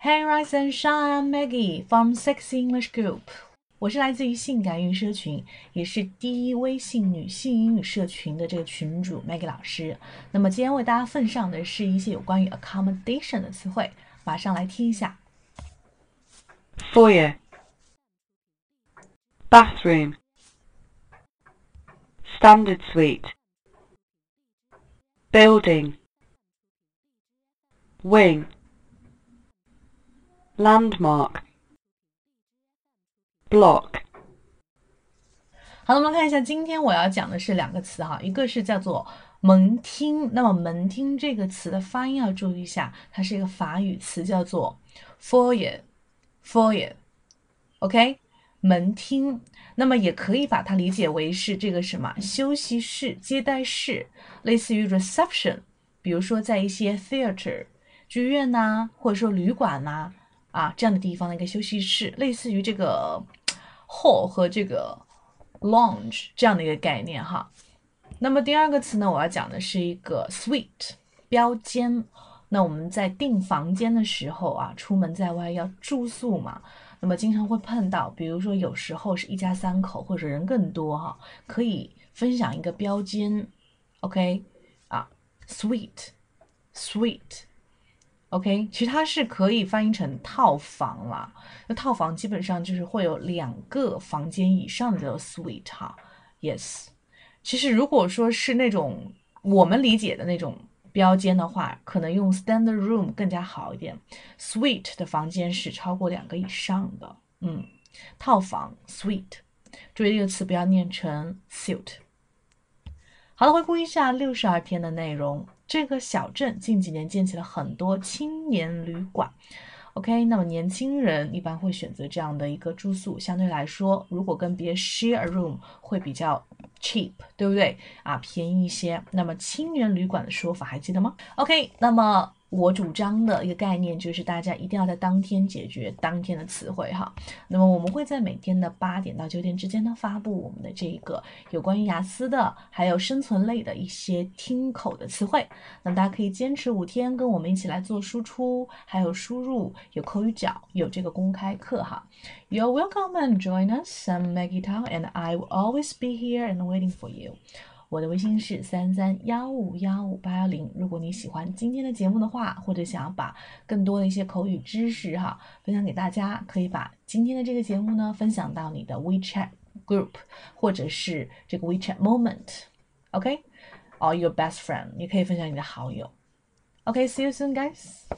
Hey, rise and shine, I'm Maggie from Sexy English Group。我是来自于性感英语社群，也是第一微信女性英语社群的这个群主 Maggie 老师。那么今天为大家奉上的是一些有关于 accommodation 的词汇，马上来听一下。Foyer, bathroom, standard suite, building, wing, Landmark, block. 好了，我们看一下，今天我要讲的是两个词哈，一个是叫做门厅。那么门厅这个词的发音要注意一下，它是一个法语词，叫做 foyer。foyer，OK，门厅，那么也可以把它理解为是这个什么休息室、接待室，类似于 reception，比如说在一些 theater 剧院呐，或者说旅馆呐，啊这样的地方的一个休息室，类似于这个 hall 和这个 lounge 这样的一个概念哈。那么第二个词呢，我要讲的是一个 suite 标间。那我们在订房间的时候啊，出门在外要住宿嘛，那么经常会碰到，比如说有时候是一家三口或者人更多哈，可以分享一个标间，OK 啊，sweet sweet OK，其实它是可以翻译成套房啦。那套房基本上就是会有两个房间以上的 suite 哈，Yes，其实如果说是那种我们理解的那种。标间的话，可能用 standard room 更加好一点。suite 的房间是超过两个以上的，嗯，套房 suite。注意这个词不要念成 suit。好了，回顾一下六十二天的内容。这个小镇近几年建起了很多青年旅馆。OK，那么年轻人一般会选择这样的一个住宿，相对来说，如果跟别人 share a room 会比较。cheap，对不对啊？便宜一些。那么青年旅馆的说法还记得吗？OK，那么。我主张的一个概念就是，大家一定要在当天解决当天的词汇哈。那么我们会在每天的八点到九点之间呢，发布我们的这个有关于雅思的，还有生存类的一些听口的词汇。那大家可以坚持五天，跟我们一起来做输出，还有输入，有口语角，有这个公开课哈。You're welcome and join us. I'm Maggie Tao, and I will always be here and waiting for you. 我的微信是三三幺五幺五八幺零。如果你喜欢今天的节目的话，或者想要把更多的一些口语知识哈分享给大家，可以把今天的这个节目呢分享到你的 WeChat group 或者是这个 WeChat moment，OK，or your best friend，也可以分享你的好友。OK，see you soon，guys。